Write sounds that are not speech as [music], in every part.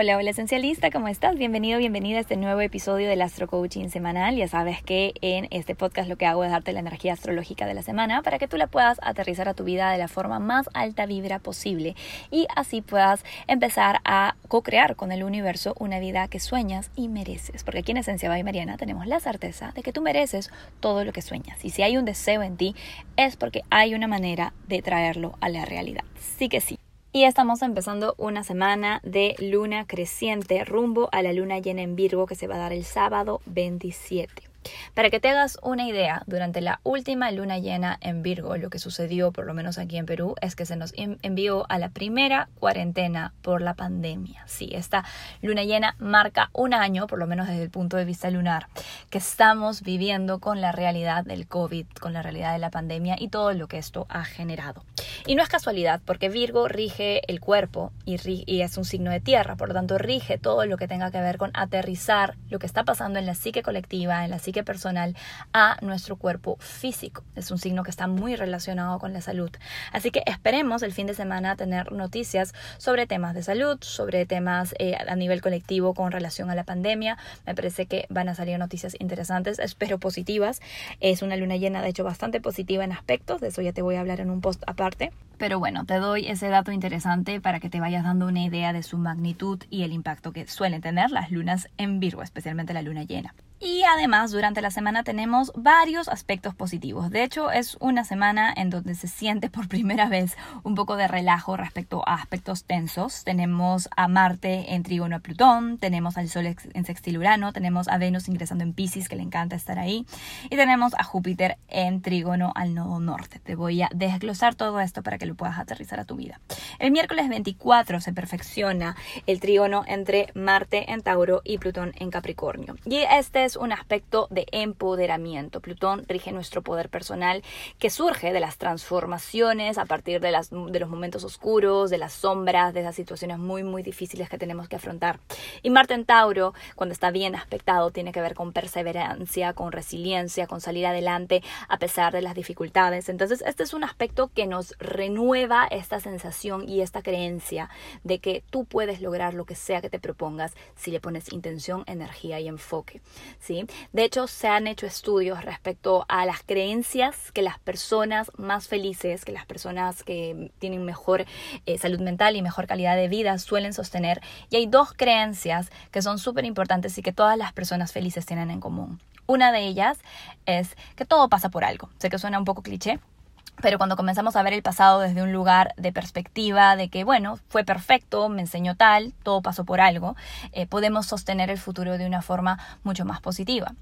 Hola, hola esencialista, ¿cómo estás? Bienvenido, bienvenida a este nuevo episodio del Astro Coaching semanal. Ya sabes que en este podcast lo que hago es darte la energía astrológica de la semana para que tú la puedas aterrizar a tu vida de la forma más alta vibra posible y así puedas empezar a co-crear con el universo una vida que sueñas y mereces. Porque aquí en Esencia y Mariana tenemos la certeza de que tú mereces todo lo que sueñas. Y si hay un deseo en ti, es porque hay una manera de traerlo a la realidad. Sí que sí. Y estamos empezando una semana de luna creciente rumbo a la luna llena en Virgo que se va a dar el sábado 27. Para que te hagas una idea, durante la última luna llena en Virgo, lo que sucedió, por lo menos aquí en Perú, es que se nos envió a la primera cuarentena por la pandemia. Sí, esta luna llena marca un año, por lo menos desde el punto de vista lunar, que estamos viviendo con la realidad del COVID, con la realidad de la pandemia y todo lo que esto ha generado. Y no es casualidad, porque Virgo rige el cuerpo y, es un signo de tierra, por lo tanto rige todo lo que tenga que ver con aterrizar lo que está pasando en la psique colectiva, en la psique personal a nuestro cuerpo físico. Es un signo que está muy relacionado con la salud. Así que esperemos el fin de semana tener noticias sobre temas de salud, sobre temas eh, a nivel colectivo con relación a la pandemia. Me parece que van a salir noticias interesantes, [laughs] espero positivas. Es una luna llena, de hecho, bastante positiva en aspectos. De eso ya te voy a hablar en un post aparte. Pero bueno, te doy ese dato interesante para que te vayas dando una idea de su magnitud y el impacto que suelen tener las lunas en Virgo, especialmente la luna llena. Y además durante la semana tenemos varios aspectos positivos. De hecho es una semana en donde se siente por primera vez un poco de relajo respecto a aspectos tensos. Tenemos a Marte en trígono a Plutón, tenemos al Sol en sextil Urano, tenemos a Venus ingresando en Pisces que le encanta estar ahí y tenemos a Júpiter en trígono al nodo norte. Te voy a desglosar todo esto para que lo puedas aterrizar a tu vida. El miércoles 24 se perfecciona el trígono entre Marte en Tauro y Plutón en Capricornio. Y este un aspecto de empoderamiento. Plutón rige nuestro poder personal que surge de las transformaciones a partir de, de los momentos oscuros, de las sombras, de esas situaciones muy, muy difíciles que tenemos que afrontar. Y Marte en Tauro, cuando está bien aspectado, tiene que ver con perseverancia, con resiliencia, con salir adelante a pesar de las dificultades. Entonces, este es un aspecto que nos renueva esta sensación y esta creencia de que tú puedes lograr lo que sea que te propongas si le pones intención, energía y enfoque. ¿Sí? De hecho, se han hecho estudios respecto a las creencias que las personas más felices, que las personas que tienen mejor eh, salud mental y mejor calidad de vida suelen sostener. Y hay dos creencias que son súper importantes y que todas las personas felices tienen en común. Una de ellas es que todo pasa por algo. Sé que suena un poco cliché, pero cuando comenzamos a ver el pasado desde un lugar de perspectiva de que, bueno, fue perfecto, me enseñó tal, todo pasó por algo, eh, podemos sostener el futuro de una forma mucho más positiva.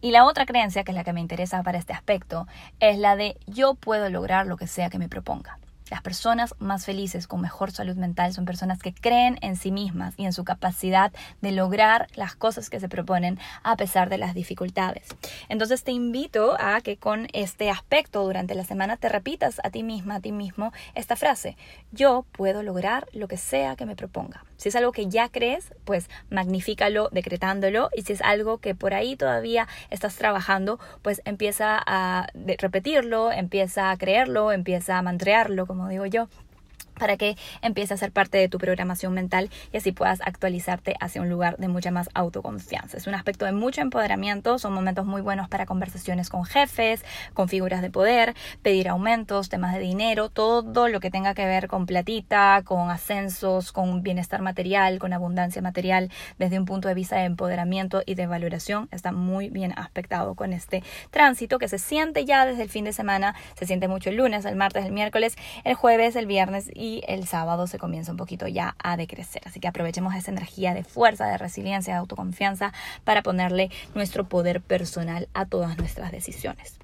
Y la otra creencia, que es la que me interesa para este aspecto, es la de yo puedo lograr lo que sea que me proponga. Las personas más felices, con mejor salud mental, son personas que creen en sí mismas y en su capacidad de lograr las cosas que se proponen a pesar de las dificultades. Entonces te invito a que con este aspecto durante la semana te repitas a ti misma, a ti mismo, esta frase. Yo puedo lograr lo que sea que me proponga. Si es algo que ya crees, pues magnifícalo decretándolo. Y si es algo que por ahí todavía estás trabajando, pues empieza a repetirlo, empieza a creerlo, empieza a mantrearlo, como digo yo para que empiece a ser parte de tu programación mental y así puedas actualizarte hacia un lugar de mucha más autoconfianza. Es un aspecto de mucho empoderamiento, son momentos muy buenos para conversaciones con jefes, con figuras de poder, pedir aumentos, temas de dinero, todo lo que tenga que ver con platita, con ascensos, con bienestar material, con abundancia material, desde un punto de vista de empoderamiento y de valoración, está muy bien aspectado con este tránsito que se siente ya desde el fin de semana, se siente mucho el lunes, el martes, el miércoles, el jueves, el viernes el sábado se comienza un poquito ya a decrecer. Así que aprovechemos esa energía de fuerza, de resiliencia, de autoconfianza para ponerle nuestro poder personal a todas nuestras decisiones.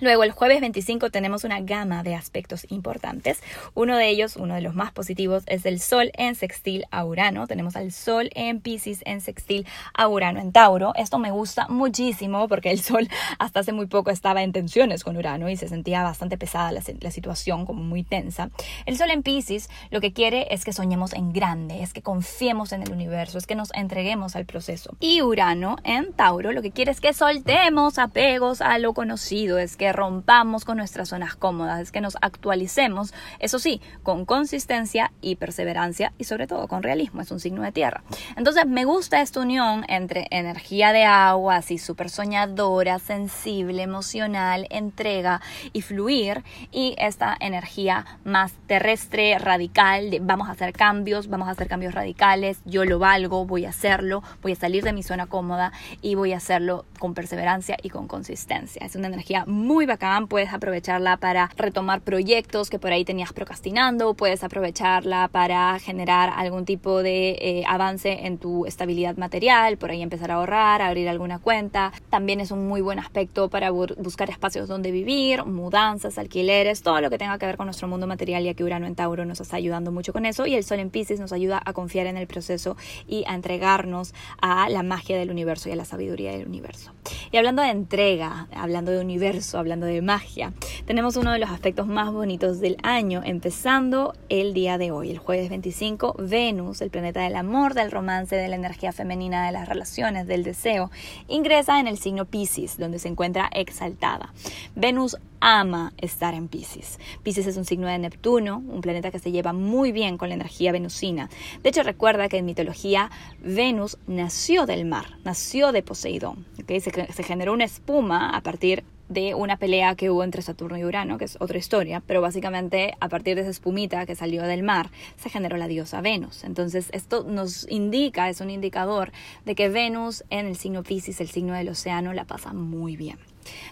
Luego, el jueves 25 tenemos una gama de aspectos importantes. Uno de ellos, uno de los más positivos, es el Sol en sextil a Urano. Tenemos al Sol en Pisces en sextil a Urano en Tauro. Esto me gusta muchísimo porque el Sol [laughs] hasta hace muy poco estaba en tensiones con Urano y se sentía bastante pesada la, situación, como muy tensa. El Sol en Pisces lo que quiere es que soñemos en grande, es que confiemos en el universo, es que nos entreguemos al proceso. Y Urano en Tauro lo que quiere es que soltemos apegos a lo conocido, es que que rompamos con nuestras zonas cómodas, es que nos actualicemos, eso sí, con consistencia y perseverancia y sobre todo con realismo, es un signo de tierra. Entonces me gusta esta unión entre energía de agua, así súper soñadora, sensible, emocional, entrega y fluir, y esta energía más terrestre, radical, de vamos a hacer cambios, vamos a hacer cambios radicales, yo lo valgo, voy a hacerlo, voy a salir de mi zona cómoda y voy a hacerlo con perseverancia y con consistencia. Es una energía muy bacán, puedes aprovecharla para retomar proyectos que por ahí tenías procrastinando, puedes aprovecharla para generar algún tipo de eh, avance en tu estabilidad material, por ahí empezar a ahorrar, abrir alguna cuenta. También es un muy buen aspecto para buscar espacios donde vivir, mudanzas, alquileres, todo lo que tenga que ver con nuestro mundo material, ya que Urano en Tauro nos está ayudando mucho con eso y el Sol en Pisces nos ayuda a confiar en el proceso y a entregarnos a la magia del universo y a la sabiduría del universo. Y hablando de entrega, hablando de universo, hablando de magia, tenemos uno de los aspectos más bonitos del año, empezando el día de hoy, el jueves 25, Venus, el planeta del amor, del romance, de la energía femenina, de las relaciones, del deseo, ingresa en el signo Pisces, donde se encuentra exaltada. Venus ama estar en Pisces. Pisces es un signo de Neptuno, un planeta que se lleva muy bien con la energía venusina. De hecho, recuerda que en mitología Venus nació del mar, nació de Poseidón. ¿okay? Se, se generó una espuma a partir de una pelea que hubo entre Saturno y Urano, que es otra historia, pero básicamente a partir de esa espumita que salió del mar se generó la diosa Venus. Entonces esto nos indica, es un indicador de que Venus en el signo Pisces, el signo del océano, la pasa muy bien.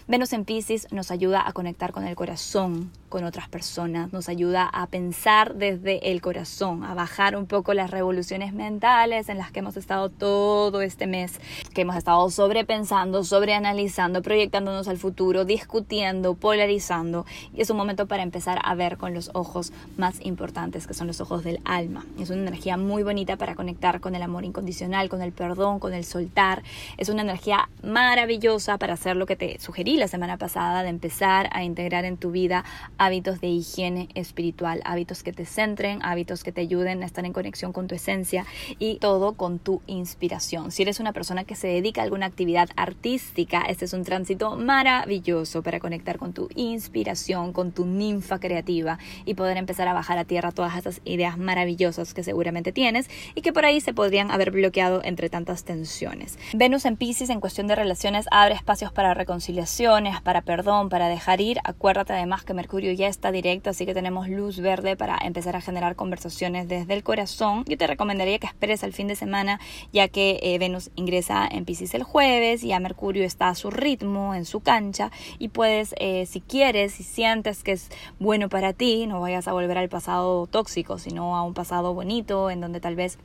Venus en Pisces nos ayuda a conectar con el corazón, con otras personas, nos ayuda a pensar desde el corazón, a bajar un poco las revoluciones mentales en las que hemos estado todo este mes, que hemos estado sobrepensando, sobreanalizando, proyectándonos al futuro, discutiendo, polarizando. Y es un momento para empezar a ver con los ojos más importantes, que son los ojos del alma. Es una energía muy bonita para conectar con el amor incondicional, con el perdón, con el soltar. Es una energía maravillosa para hacer lo que te sugerí la semana pasada de empezar a integrar en tu vida hábitos de higiene espiritual, hábitos que te centren, hábitos que te ayuden a estar en conexión con tu esencia y todo con tu inspiración. Si eres una persona que se dedica a alguna actividad artística, este es un tránsito maravilloso para conectar con tu inspiración, con tu ninfa creativa y poder empezar a bajar a tierra todas esas ideas maravillosas que seguramente tienes y que por ahí se podrían haber bloqueado entre tantas tensiones. Venus en Pisces en cuestión de relaciones abre espacios para reconciliar para perdón, para dejar ir. Acuérdate además que Mercurio ya está directo, así que tenemos luz verde para empezar a generar conversaciones desde el corazón. Yo te recomendaría que esperes al fin de semana, ya que eh, Venus ingresa en Pisces el jueves y a Mercurio está a su ritmo, en su cancha, y puedes, eh, si quieres, si sientes que es bueno para ti, no vayas a volver al pasado tóxico, sino a un pasado bonito, en donde tal vez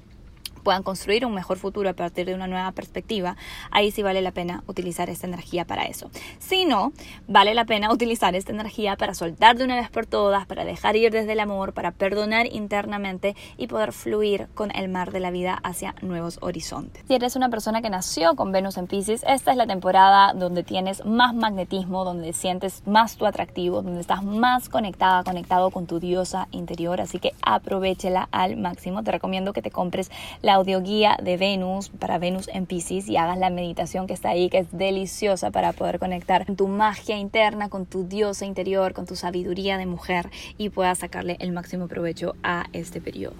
puedan construir un mejor futuro a partir de una nueva perspectiva, ahí sí vale la pena utilizar esta energía para eso. Si no, vale la pena utilizar esta energía para soltar de una vez por todas, para dejar ir desde el amor, para perdonar internamente y poder fluir con el mar de la vida hacia nuevos horizontes. Si eres una persona que nació con Venus en Pisces, esta es la temporada donde tienes más magnetismo, donde sientes más tu atractivo, donde estás más conectada, conectado con tu diosa interior, así que aprovechela al máximo. Te recomiendo que te compres la audioguía de Venus para Venus en Pisces y hagas la meditación que está ahí, que es deliciosa para poder conectar con tu magia interna, con tu diosa interior, con tu sabiduría de mujer y puedas sacarle el máximo provecho a este periodo.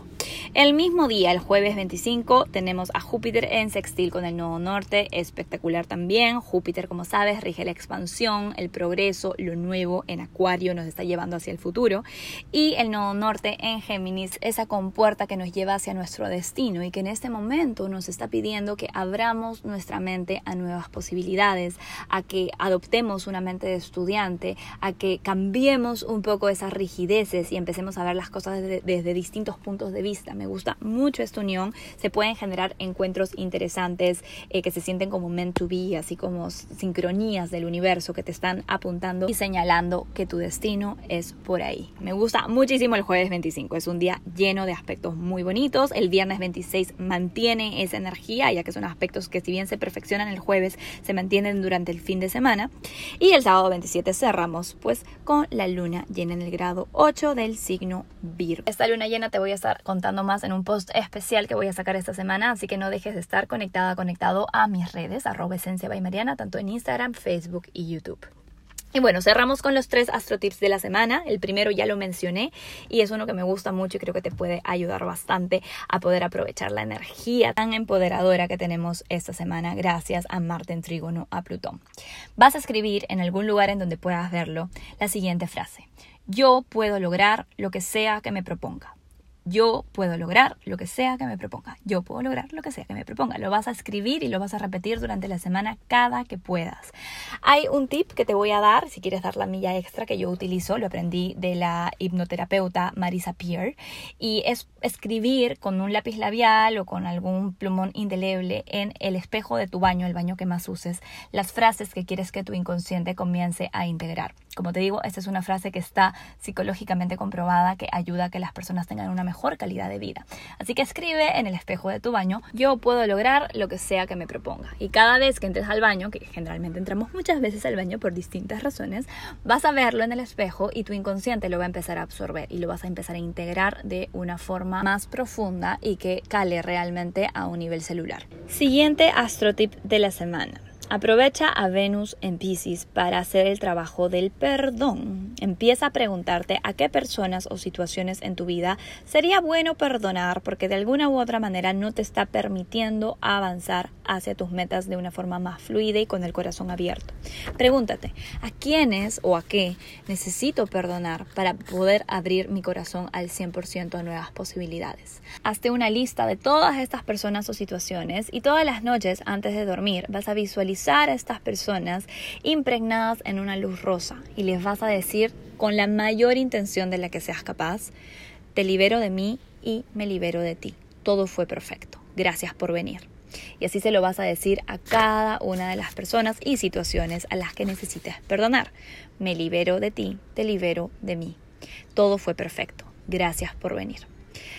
El mismo día, el jueves 25, tenemos a Júpiter en sextil con el nodo norte, espectacular también. Júpiter, como sabes, rige la expansión, el progreso, lo nuevo en Acuario nos está llevando hacia el futuro. Y el nodo norte en Géminis, esa compuerta que nos lleva hacia nuestro destino y que en este momento nos está pidiendo que abramos nuestra mente a nuevas posibilidades, a que adoptemos una mente de estudiante, a que cambiemos un poco esas rigideces y empecemos a ver las cosas desde, desde distintos puntos de vista me gusta mucho esta unión. Se pueden generar encuentros interesantes eh, que se sienten como meant to be, así como sincronías del universo que te están apuntando y señalando que tu destino es por ahí. Me gusta muchísimo el jueves 25. Es un día lleno de aspectos muy bonitos. El viernes 26 mantiene esa energía, ya que son aspectos que si bien se perfeccionan el jueves, se mantienen durante el fin de semana. Y el sábado 27 cerramos pues con la luna llena en el grado 8 del signo Virgo. Esta luna llena te voy a estar contando más en un post especial que voy a sacar esta semana, así que no dejes de estar conectada, conectado a mis redes, arroba esencia by Mariana, tanto en Instagram, Facebook y YouTube. Y bueno, cerramos con los tres astrotips de la semana. El primero ya lo mencioné y es uno que me gusta mucho y creo que te puede ayudar bastante a poder aprovechar la energía tan empoderadora que tenemos esta semana gracias a Marte en trígono a Plutón. Vas a escribir en algún lugar en donde puedas verlo la siguiente frase. Yo puedo lograr lo que sea que me proponga. Yo puedo lograr lo que sea que me proponga. Yo puedo lograr lo que sea que me proponga. Lo vas a escribir y lo vas a repetir durante la semana cada que puedas. Hay un tip que te voy a dar si quieres dar la milla extra que yo utilizo. Lo aprendí de la hipnoterapeuta Marisa Peer. Y es escribir con un lápiz labial o con algún plumón indeleble en el espejo de tu baño, el baño que más uses, las frases que quieres que tu inconsciente comience a integrar. Como te digo, esta es una frase que está psicológicamente comprobada que ayuda a que las personas tengan una mejor calidad de vida. Así que escribe en el espejo de tu baño, yo puedo lograr lo que sea que me proponga. Y cada vez que entres al baño, que generalmente entramos muchas veces al baño por distintas razones, vas a verlo en el espejo y tu inconsciente lo va a empezar a absorber y lo vas a empezar a integrar de una forma más profunda y que cale realmente a un nivel celular. Siguiente astrotip de la semana. Aprovecha a Venus en Pisces para hacer el trabajo del perdón. Empieza a preguntarte a qué personas o situaciones en tu vida sería bueno perdonar porque de alguna u otra manera no te está permitiendo avanzar hacia tus metas de una forma más fluida y con el corazón abierto. Pregúntate, ¿a quiénes o a qué necesito perdonar para poder abrir mi corazón al 100% a nuevas posibilidades? Hazte una lista de todas estas personas o situaciones y todas las noches antes de dormir vas a visualizar a estas personas impregnadas en una luz rosa y les vas a decir con la mayor intención de la que seas capaz, te libero de mí y me libero de ti. Todo fue perfecto. Gracias por venir. Y así se lo vas a decir a cada una de las personas y situaciones a las que necesites perdonar. Me libero de ti, te libero de mí. Todo fue perfecto. Gracias por venir.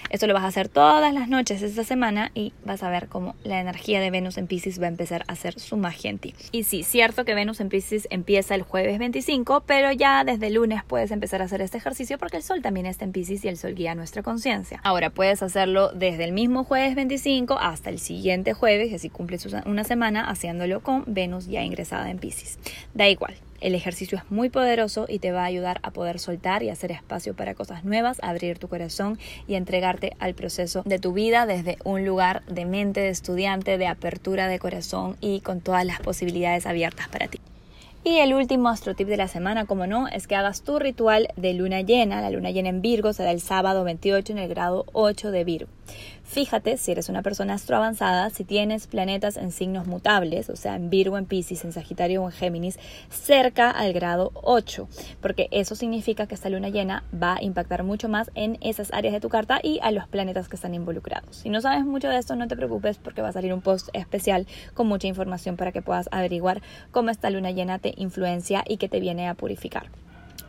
Esto lo vas a hacer todas las noches esta semana y vas a ver cómo la energía de Venus en Pisces va a empezar a hacer su magia en ti. Y sí, cierto que Venus en Pisces empieza el jueves 25, pero ya desde el lunes puedes empezar a hacer este ejercicio porque el Sol también está en Pisces y el Sol guía nuestra conciencia. Ahora puedes hacerlo desde el mismo jueves 25 hasta el siguiente jueves, y así cumples una semana haciéndolo con Venus ya ingresada en Pisces. Da igual, el ejercicio es muy poderoso y te va a ayudar a poder soltar y hacer espacio para cosas nuevas, abrir tu corazón y entregarte al proceso de tu vida desde un lugar de mente de estudiante, de apertura de corazón y con todas las posibilidades abiertas para ti. Y el último astrotip de la semana, como no, es que hagas tu ritual de luna llena. La luna llena en Virgo será el sábado 28 en el grado 8 de Virgo. Fíjate si eres una persona astroavanzada, si tienes planetas en signos mutables, o sea, en Virgo, en Pisces, en Sagitario o en Géminis, cerca al grado 8, porque eso significa que esta luna llena va a impactar mucho más en esas áreas de tu carta y a los planetas que están involucrados. Si no sabes mucho de esto, no te preocupes porque va a salir un post especial con mucha información para que puedas averiguar cómo esta luna llena te influencia y que te viene a purificar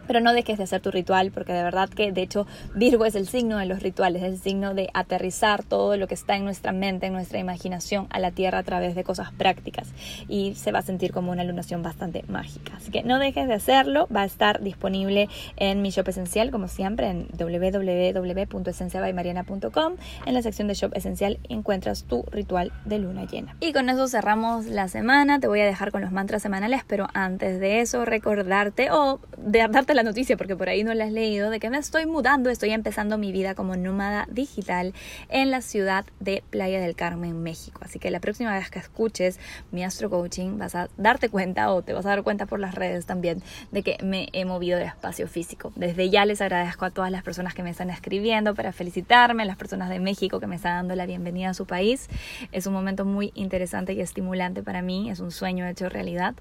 pero no dejes de hacer tu ritual porque de verdad que de hecho Virgo es el signo de los rituales, es el signo de aterrizar todo lo que está en nuestra mente, en nuestra imaginación a la tierra a través de cosas prácticas y se va a sentir como una lunación bastante mágica. Así que no dejes de hacerlo, va a estar disponible en mi shop esencial como siempre en www.esenciabaymariana.com. En la sección de shop esencial encuentras tu ritual de luna llena. Y con eso cerramos la semana, te voy a dejar con los mantras semanales, pero antes de eso recordarte o de darte la noticia, porque por ahí no la has leído, de que me estoy mudando, estoy empezando mi vida como nómada digital en la ciudad de Playa del Carmen, México. Así que la próxima vez que escuches mi astro coaching vas a darte cuenta o te vas a dar cuenta por las redes también de que me he movido de espacio físico. Desde ya les agradezco a todas las personas que me están escribiendo para felicitarme, las personas de México que me están dando la bienvenida a su país. Es un momento muy interesante y estimulante para mí, es un sueño hecho realidad.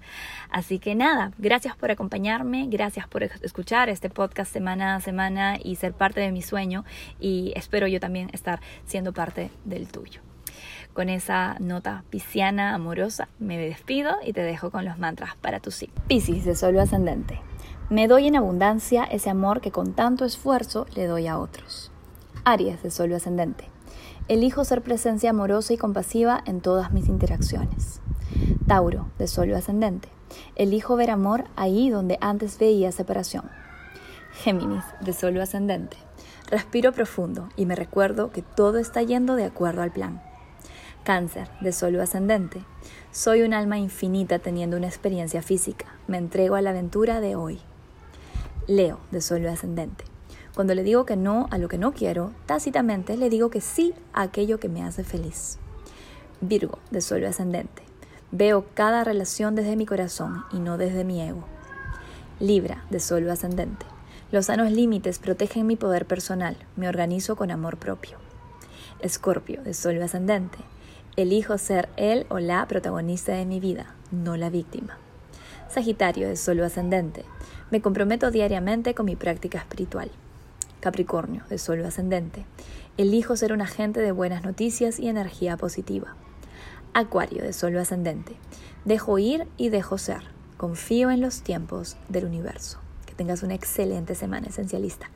Así que nada, gracias por acompañarme, gracias por escuchar este podcast semana a semana y ser parte de mi sueño y espero yo también estar siendo parte del tuyo. Con esa nota pisciana amorosa me despido y te dejo con los mantras para tu sí. Piscis de Sol ascendente. Me doy en abundancia ese amor que con tanto esfuerzo le doy a otros. Aries de Sol ascendente. Elijo ser presencia amorosa y compasiva en todas mis interacciones. Tauro de Sol ascendente. Elijo ver amor ahí donde antes veía separación. Géminis, de solo ascendente. Respiro profundo y me recuerdo que todo está yendo de acuerdo al plan. Cáncer de solo ascendente. Soy un alma infinita teniendo una experiencia física. Me entrego a la aventura de hoy. Leo de solo ascendente. Cuando le digo que no a lo que no quiero, tácitamente le digo que sí a aquello que me hace feliz. Virgo de solo ascendente. Veo cada relación desde mi corazón y no desde mi ego. Libra de solo ascendente. Los sanos límites protegen mi poder personal. Me organizo con amor propio. Escorpio de solo ascendente. Elijo ser él o la protagonista de mi vida, no la víctima. Sagitario de solo ascendente. Me comprometo diariamente con mi práctica espiritual. Capricornio de solo ascendente. Elijo ser un agente de buenas noticias y energía positiva. Acuario de solo ascendente. Dejo ir y dejo ser. Confío en los tiempos del universo. Que tengas una excelente semana esencialista.